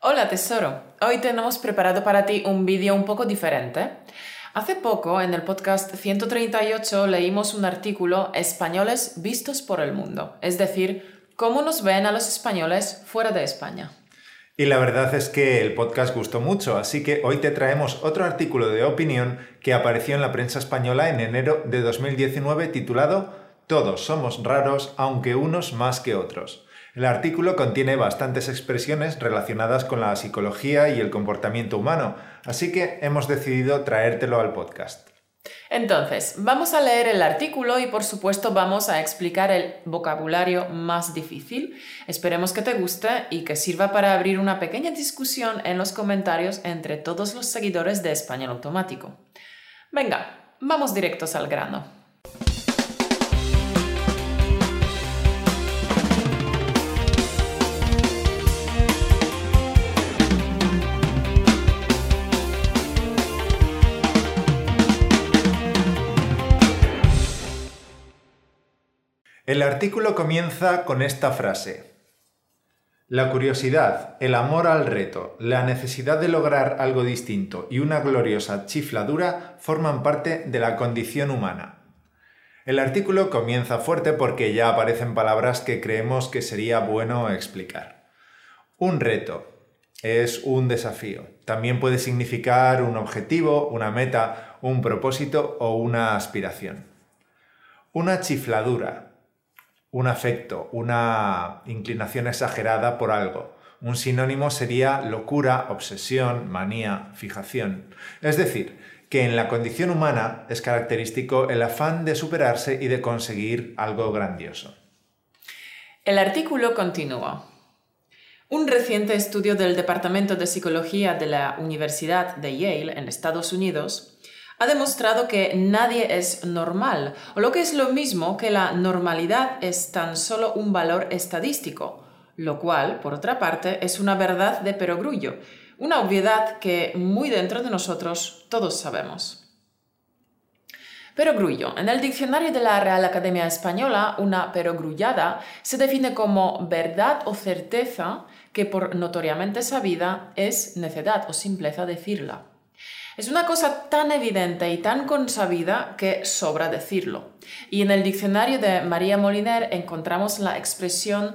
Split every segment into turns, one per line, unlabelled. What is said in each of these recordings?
Hola tesoro, hoy tenemos preparado para ti un vídeo un poco diferente. Hace poco en el podcast 138 leímos un artículo Españoles vistos por el mundo, es decir, cómo nos ven a los españoles fuera de España.
Y la verdad es que el podcast gustó mucho, así que hoy te traemos otro artículo de opinión que apareció en la prensa española en enero de 2019 titulado Todos somos raros, aunque unos más que otros. El artículo contiene bastantes expresiones relacionadas con la psicología y el comportamiento humano, así que hemos decidido traértelo al podcast.
Entonces, vamos a leer el artículo y por supuesto vamos a explicar el vocabulario más difícil. Esperemos que te guste y que sirva para abrir una pequeña discusión en los comentarios entre todos los seguidores de Español Automático. Venga, vamos directos al grano.
El artículo comienza con esta frase. La curiosidad, el amor al reto, la necesidad de lograr algo distinto y una gloriosa chifladura forman parte de la condición humana. El artículo comienza fuerte porque ya aparecen palabras que creemos que sería bueno explicar. Un reto es un desafío. También puede significar un objetivo, una meta, un propósito o una aspiración. Una chifladura un afecto, una inclinación exagerada por algo. Un sinónimo sería locura, obsesión, manía, fijación. Es decir, que en la condición humana es característico el afán de superarse y de conseguir algo grandioso.
El artículo continúa. Un reciente estudio del Departamento de Psicología de la Universidad de Yale en Estados Unidos ha demostrado que nadie es normal, o lo que es lo mismo que la normalidad es tan solo un valor estadístico, lo cual, por otra parte, es una verdad de perogrullo, una obviedad que muy dentro de nosotros todos sabemos. Perogrullo. En el diccionario de la Real Academia Española, una perogrullada se define como verdad o certeza que por notoriamente sabida es necedad o simpleza decirla. Es una cosa tan evidente y tan consabida que sobra decirlo. Y en el diccionario de María Moliner encontramos la expresión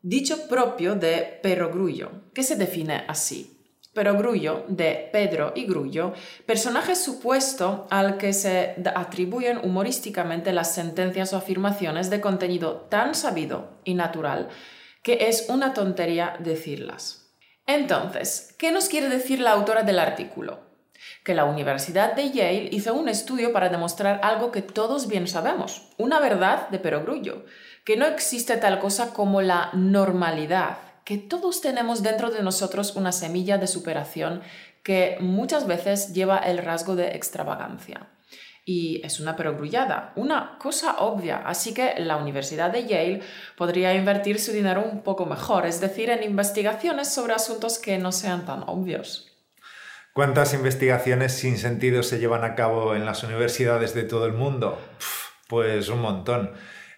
dicho propio de perogrullo, que se define así. Perogrullo, de Pedro y Grullo, personaje supuesto al que se atribuyen humorísticamente las sentencias o afirmaciones de contenido tan sabido y natural que es una tontería decirlas. Entonces, ¿qué nos quiere decir la autora del artículo? Que la Universidad de Yale hizo un estudio para demostrar algo que todos bien sabemos, una verdad de perogrullo, que no existe tal cosa como la normalidad, que todos tenemos dentro de nosotros una semilla de superación que muchas veces lleva el rasgo de extravagancia. Y es una perogrullada, una cosa obvia, así que la Universidad de Yale podría invertir su dinero un poco mejor, es decir, en investigaciones sobre asuntos que no sean tan obvios.
¿Cuántas investigaciones sin sentido se llevan a cabo en las universidades de todo el mundo? Pues un montón.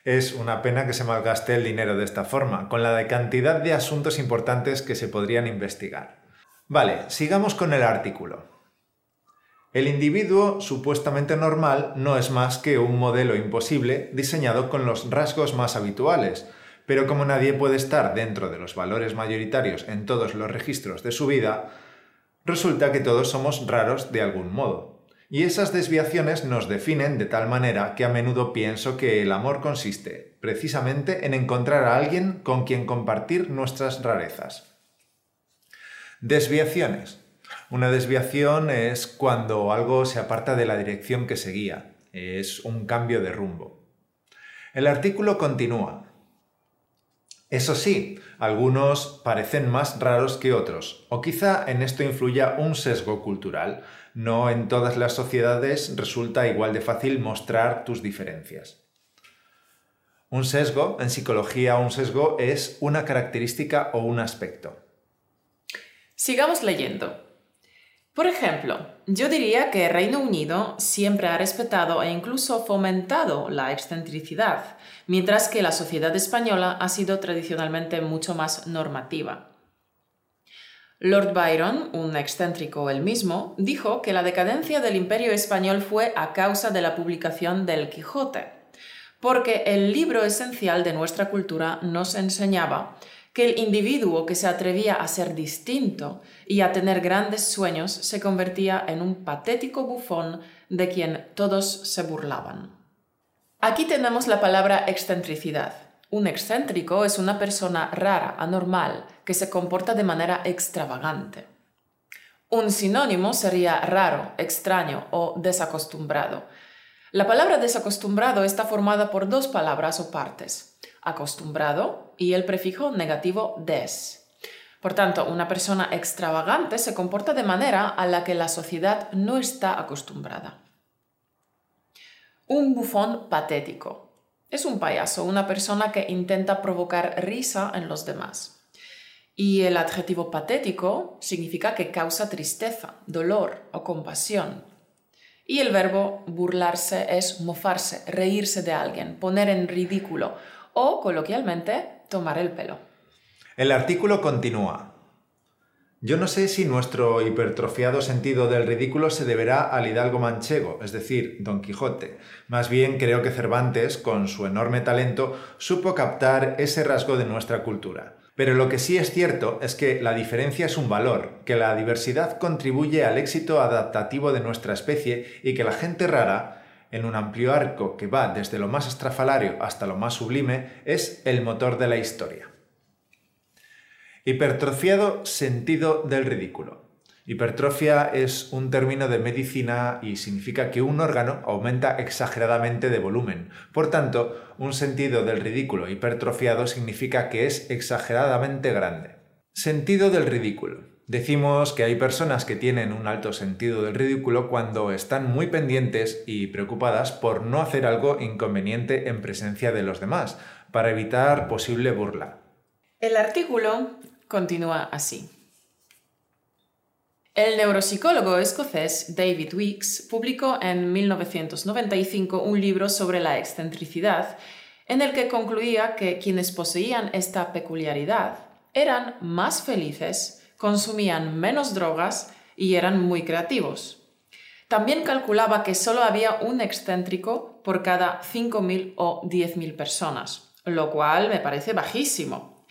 Es una pena que se malgaste el dinero de esta forma, con la cantidad de asuntos importantes que se podrían investigar. Vale, sigamos con el artículo. El individuo supuestamente normal no es más que un modelo imposible diseñado con los rasgos más habituales, pero como nadie puede estar dentro de los valores mayoritarios en todos los registros de su vida, Resulta que todos somos raros de algún modo. Y esas desviaciones nos definen de tal manera que a menudo pienso que el amor consiste precisamente en encontrar a alguien con quien compartir nuestras rarezas. Desviaciones. Una desviación es cuando algo se aparta de la dirección que seguía. Es un cambio de rumbo. El artículo continúa. Eso sí, algunos parecen más raros que otros, o quizá en esto influya un sesgo cultural. No en todas las sociedades resulta igual de fácil mostrar tus diferencias. Un sesgo, en psicología un sesgo es una característica o un aspecto.
Sigamos leyendo. Por ejemplo, yo diría que Reino Unido siempre ha respetado e incluso fomentado la excentricidad, mientras que la sociedad española ha sido tradicionalmente mucho más normativa. Lord Byron, un excéntrico él mismo, dijo que la decadencia del imperio español fue a causa de la publicación del Quijote, porque el libro esencial de nuestra cultura nos enseñaba que el individuo que se atrevía a ser distinto y a tener grandes sueños se convertía en un patético bufón de quien todos se burlaban. Aquí tenemos la palabra excentricidad. Un excéntrico es una persona rara, anormal, que se comporta de manera extravagante. Un sinónimo sería raro, extraño o desacostumbrado. La palabra desacostumbrado está formada por dos palabras o partes, acostumbrado y el prefijo negativo des. Por tanto, una persona extravagante se comporta de manera a la que la sociedad no está acostumbrada. Un bufón patético. Es un payaso, una persona que intenta provocar risa en los demás. Y el adjetivo patético significa que causa tristeza, dolor o compasión. Y el verbo burlarse es mofarse, reírse de alguien, poner en ridículo o, coloquialmente, tomar el pelo.
El artículo continúa. Yo no sé si nuestro hipertrofiado sentido del ridículo se deberá al hidalgo manchego, es decir, Don Quijote. Más bien creo que Cervantes, con su enorme talento, supo captar ese rasgo de nuestra cultura. Pero lo que sí es cierto es que la diferencia es un valor, que la diversidad contribuye al éxito adaptativo de nuestra especie y que la gente rara, en un amplio arco que va desde lo más estrafalario hasta lo más sublime, es el motor de la historia. Hipertrofiado sentido del ridículo. Hipertrofia es un término de medicina y significa que un órgano aumenta exageradamente de volumen. Por tanto, un sentido del ridículo hipertrofiado significa que es exageradamente grande. Sentido del ridículo. Decimos que hay personas que tienen un alto sentido del ridículo cuando están muy pendientes y preocupadas por no hacer algo inconveniente en presencia de los demás, para evitar posible burla.
El artículo continúa así. El neuropsicólogo escocés David Weeks publicó en 1995 un libro sobre la excentricidad en el que concluía que quienes poseían esta peculiaridad eran más felices, consumían menos drogas y eran muy creativos. También calculaba que solo había un excéntrico por cada 5.000 o 10.000 personas, lo cual me parece bajísimo.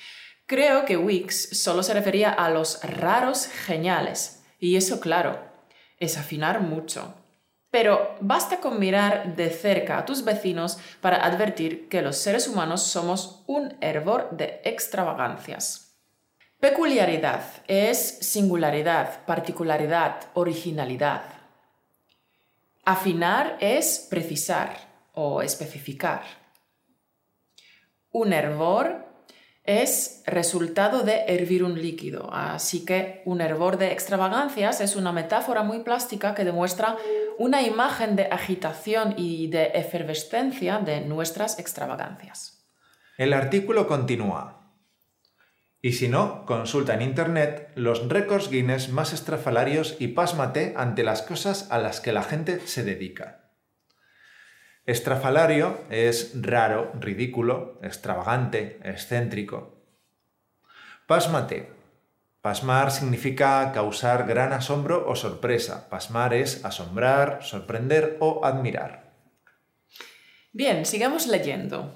Creo que Wix solo se refería a los raros geniales, y eso claro, es afinar mucho. Pero basta con mirar de cerca a tus vecinos para advertir que los seres humanos somos un hervor de extravagancias. Peculiaridad es singularidad, particularidad, originalidad. Afinar es precisar o especificar. Un hervor es resultado de hervir un líquido. Así que un hervor de extravagancias es una metáfora muy plástica que demuestra una imagen de agitación y de efervescencia de nuestras extravagancias.
El artículo continúa. Y si no, consulta en Internet los récords Guinness más estrafalarios y pásmate ante las cosas a las que la gente se dedica. Estrafalario es raro, ridículo, extravagante, excéntrico. Pásmate. Pasmar significa causar gran asombro o sorpresa. Pasmar es asombrar, sorprender o admirar.
Bien, sigamos leyendo.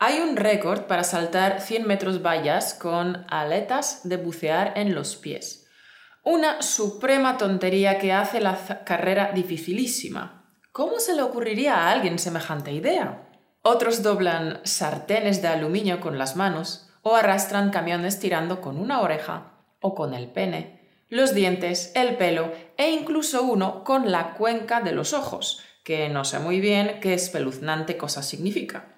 Hay un récord para saltar 100 metros vallas con aletas de bucear en los pies. Una suprema tontería que hace la carrera dificilísima. ¿Cómo se le ocurriría a alguien semejante idea? Otros doblan sartenes de aluminio con las manos o arrastran camiones tirando con una oreja o con el pene, los dientes, el pelo e incluso uno con la cuenca de los ojos, que no sé muy bien qué espeluznante cosa significa.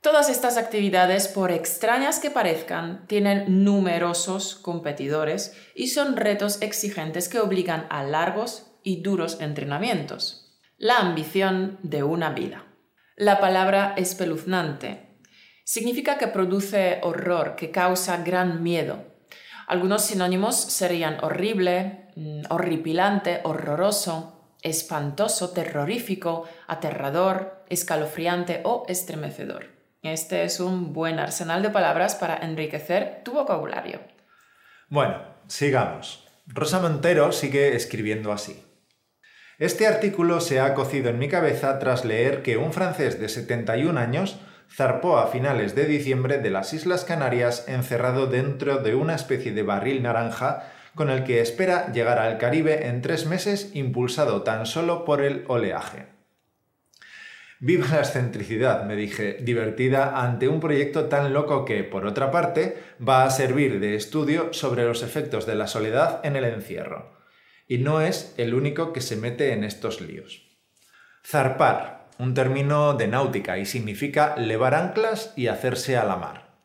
Todas estas actividades, por extrañas que parezcan, tienen numerosos competidores y son retos exigentes que obligan a largos y duros entrenamientos la ambición de una vida. La palabra espeluznante significa que produce horror, que causa gran miedo. Algunos sinónimos serían horrible, mm, horripilante, horroroso, espantoso, terrorífico, aterrador, escalofriante o estremecedor. Este es un buen arsenal de palabras para enriquecer tu vocabulario.
Bueno, sigamos. Rosa Montero sigue escribiendo así. Este artículo se ha cocido en mi cabeza tras leer que un francés de 71 años zarpó a finales de diciembre de las Islas Canarias encerrado dentro de una especie de barril naranja con el que espera llegar al Caribe en tres meses impulsado tan solo por el oleaje. Viva la excentricidad, me dije, divertida ante un proyecto tan loco que, por otra parte, va a servir de estudio sobre los efectos de la soledad en el encierro y no es el único que se mete en estos líos. Zarpar, un término de náutica y significa levar anclas y hacerse a la mar.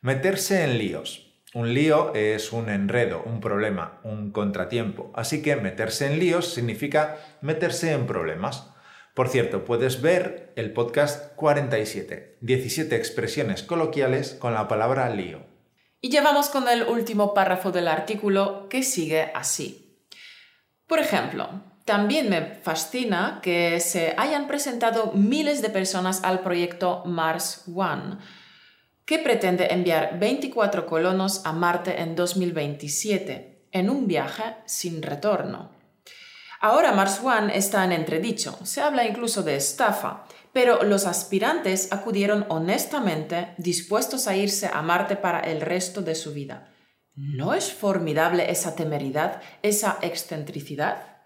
Meterse en líos. Un lío es un enredo, un problema, un contratiempo. Así que meterse en líos significa meterse en problemas. Por cierto, puedes ver el podcast 47, 17 expresiones coloquiales con la palabra lío.
Y llevamos con el último párrafo del artículo que sigue así. Por ejemplo, también me fascina que se hayan presentado miles de personas al proyecto Mars One, que pretende enviar 24 colonos a Marte en 2027, en un viaje sin retorno. Ahora Mars One está en entredicho, se habla incluso de estafa, pero los aspirantes acudieron honestamente dispuestos a irse a Marte para el resto de su vida. ¿No es formidable esa temeridad, esa excentricidad?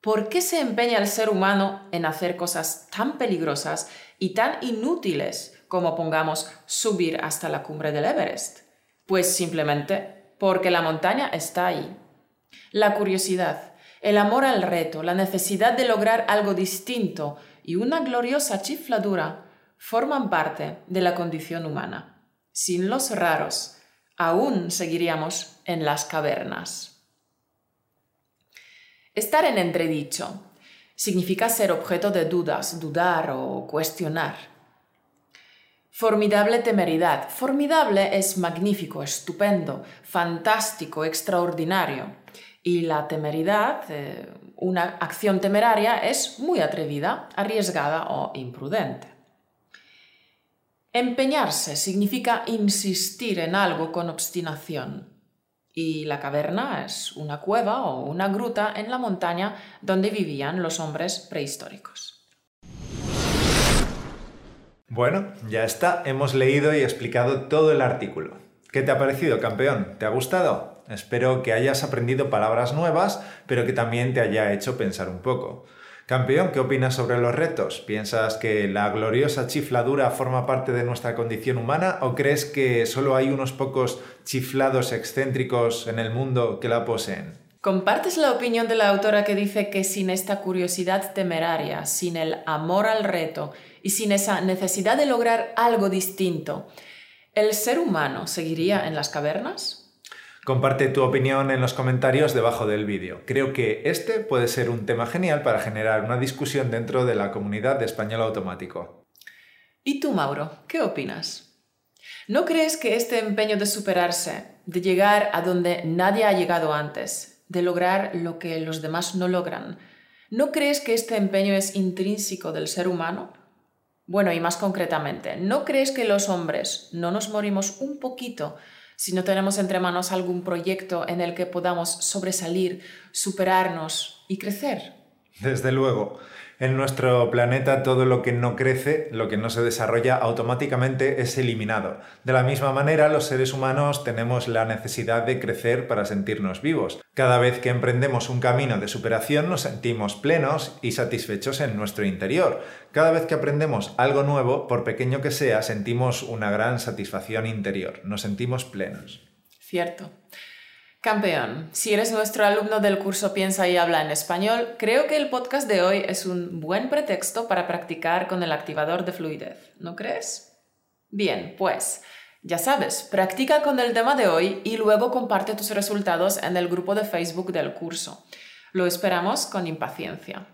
¿Por qué se empeña el ser humano en hacer cosas tan peligrosas y tan inútiles como pongamos subir hasta la cumbre del Everest? Pues simplemente porque la montaña está ahí. La curiosidad, el amor al reto, la necesidad de lograr algo distinto y una gloriosa chifladura forman parte de la condición humana. Sin los raros, aún seguiríamos en las cavernas. Estar en entredicho significa ser objeto de dudas, dudar o cuestionar. Formidable temeridad. Formidable es magnífico, estupendo, fantástico, extraordinario. Y la temeridad, eh, una acción temeraria, es muy atrevida, arriesgada o imprudente. Empeñarse significa insistir en algo con obstinación. Y la caverna es una cueva o una gruta en la montaña donde vivían los hombres prehistóricos.
Bueno, ya está, hemos leído y explicado todo el artículo. ¿Qué te ha parecido, campeón? ¿Te ha gustado? Espero que hayas aprendido palabras nuevas, pero que también te haya hecho pensar un poco. Campeón, ¿qué opinas sobre los retos? ¿Piensas que la gloriosa chifladura forma parte de nuestra condición humana o crees que solo hay unos pocos chiflados excéntricos en el mundo que la poseen?
¿Compartes la opinión de la autora que dice que sin esta curiosidad temeraria, sin el amor al reto y sin esa necesidad de lograr algo distinto, el ser humano seguiría en las cavernas?
Comparte tu opinión en los comentarios debajo del vídeo. Creo que este puede ser un tema genial para generar una discusión dentro de la comunidad de español automático.
¿Y tú, Mauro? ¿Qué opinas? ¿No crees que este empeño de superarse, de llegar a donde nadie ha llegado antes, de lograr lo que los demás no logran, ¿no crees que este empeño es intrínseco del ser humano? Bueno, y más concretamente, ¿no crees que los hombres no nos morimos un poquito si no tenemos entre manos algún proyecto en el que podamos sobresalir, superarnos y crecer.
Desde luego. En nuestro planeta todo lo que no crece, lo que no se desarrolla, automáticamente es eliminado. De la misma manera, los seres humanos tenemos la necesidad de crecer para sentirnos vivos. Cada vez que emprendemos un camino de superación nos sentimos plenos y satisfechos en nuestro interior. Cada vez que aprendemos algo nuevo, por pequeño que sea, sentimos una gran satisfacción interior. Nos sentimos plenos.
Cierto. Campeón, si eres nuestro alumno del curso Piensa y habla en español, creo que el podcast de hoy es un buen pretexto para practicar con el activador de fluidez, ¿no crees? Bien, pues ya sabes, practica con el tema de hoy y luego comparte tus resultados en el grupo de Facebook del curso. Lo esperamos con impaciencia.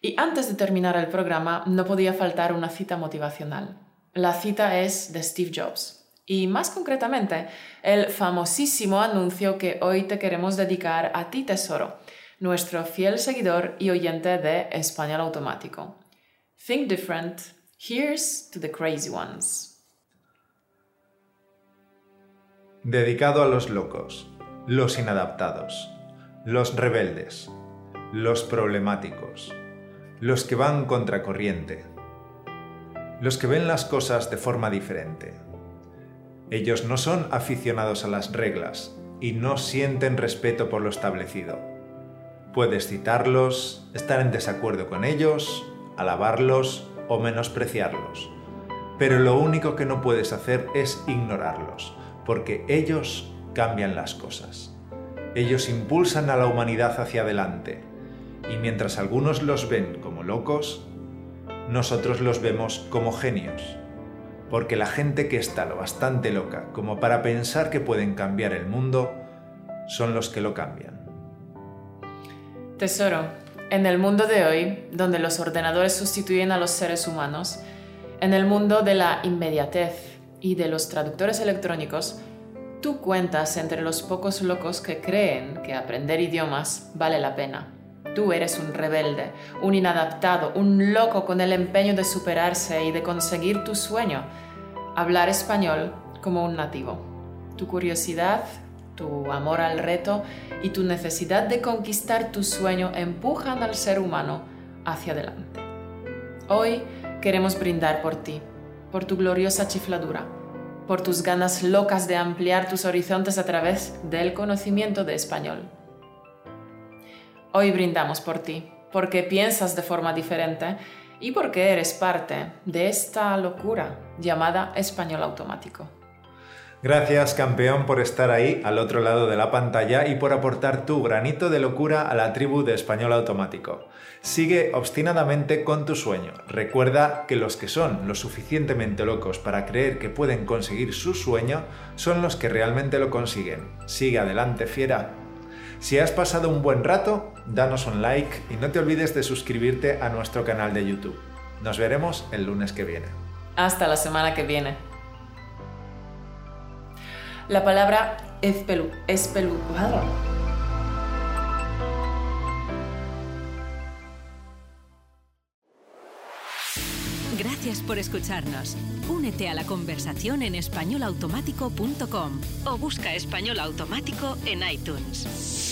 Y antes de terminar el programa, no podía faltar una cita motivacional. La cita es de Steve Jobs y más concretamente el famosísimo anuncio que hoy te queremos dedicar a ti, tesoro, nuestro fiel seguidor y oyente de Español Automático. Think different. Here's to the crazy ones.
dedicado a los locos, los inadaptados, los rebeldes, los problemáticos, los que van contracorriente, los que ven las cosas de forma diferente. Ellos no son aficionados a las reglas y no sienten respeto por lo establecido. Puedes citarlos, estar en desacuerdo con ellos, alabarlos o menospreciarlos, pero lo único que no puedes hacer es ignorarlos, porque ellos cambian las cosas. Ellos impulsan a la humanidad hacia adelante, y mientras algunos los ven como locos, nosotros los vemos como genios, porque la gente que está lo bastante loca como para pensar que pueden cambiar el mundo, son los que lo cambian.
Tesoro, en el mundo de hoy, donde los ordenadores sustituyen a los seres humanos, en el mundo de la inmediatez y de los traductores electrónicos, tú cuentas entre los pocos locos que creen que aprender idiomas vale la pena. Tú eres un rebelde, un inadaptado, un loco con el empeño de superarse y de conseguir tu sueño, hablar español como un nativo. Tu curiosidad, tu amor al reto y tu necesidad de conquistar tu sueño empujan al ser humano hacia adelante. Hoy queremos brindar por ti, por tu gloriosa chifladura, por tus ganas locas de ampliar tus horizontes a través del conocimiento de español. Hoy brindamos por ti, porque piensas de forma diferente y porque eres parte de esta locura llamada español automático.
Gracias campeón por estar ahí al otro lado de la pantalla y por aportar tu granito de locura a la tribu de español automático. Sigue obstinadamente con tu sueño. Recuerda que los que son lo suficientemente locos para creer que pueden conseguir su sueño son los que realmente lo consiguen. Sigue adelante, fiera. Si has pasado un buen rato, danos un like y no te olvides de suscribirte a nuestro canal de YouTube. Nos veremos el lunes que viene.
Hasta la semana que viene. La palabra espelu, espelu,
Gracias por escucharnos. Únete a la conversación en españolautomático.com o busca español automático en iTunes.